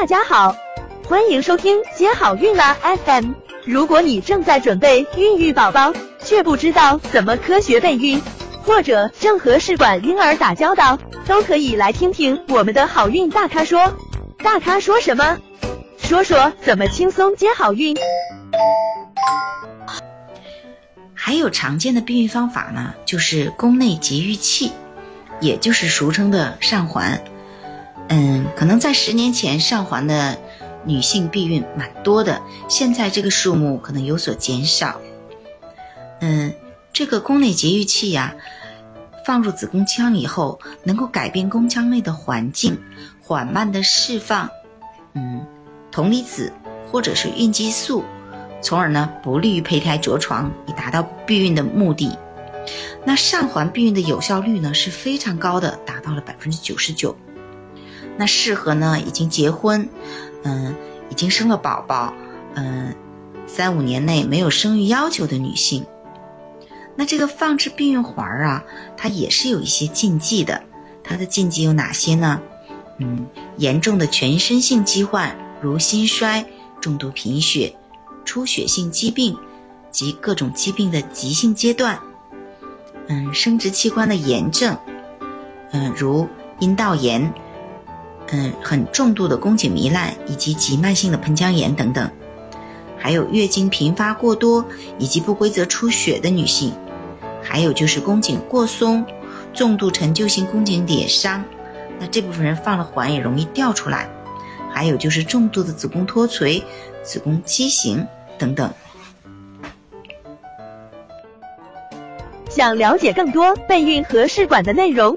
大家好，欢迎收听接好运啦 FM。如果你正在准备孕育宝宝，却不知道怎么科学备孕，或者正和试管婴儿打交道，都可以来听听我们的好运大咖说。大咖说什么？说说怎么轻松接好运。还有常见的避孕方法呢，就是宫内节育器，也就是俗称的上环。嗯，可能在十年前上环的女性避孕蛮多的，现在这个数目可能有所减少。嗯，这个宫内节育器呀，放入子宫腔以后，能够改变宫腔内的环境，缓慢的释放，嗯，铜离子或者是孕激素。从而呢，不利于胚胎着床，以达到避孕的目的。那上环避孕的有效率呢是非常高的，达到了百分之九十九。那适合呢已经结婚，嗯，已经生了宝宝，嗯，三五年内没有生育要求的女性。那这个放置避孕环儿啊，它也是有一些禁忌的。它的禁忌有哪些呢？嗯，严重的全身性疾患，如心衰、重度贫血。出血性疾病及各种疾病的急性阶段，嗯，生殖器官的炎症，嗯，如阴道炎，嗯，很重度的宫颈糜烂以及急慢性的盆腔炎等等，还有月经频发过多以及不规则出血的女性，还有就是宫颈过松、重度陈旧性宫颈裂伤，那这部分人放了环也容易掉出来，还有就是重度的子宫脱垂、子宫畸形。等等。想了解更多备孕和试管的内容，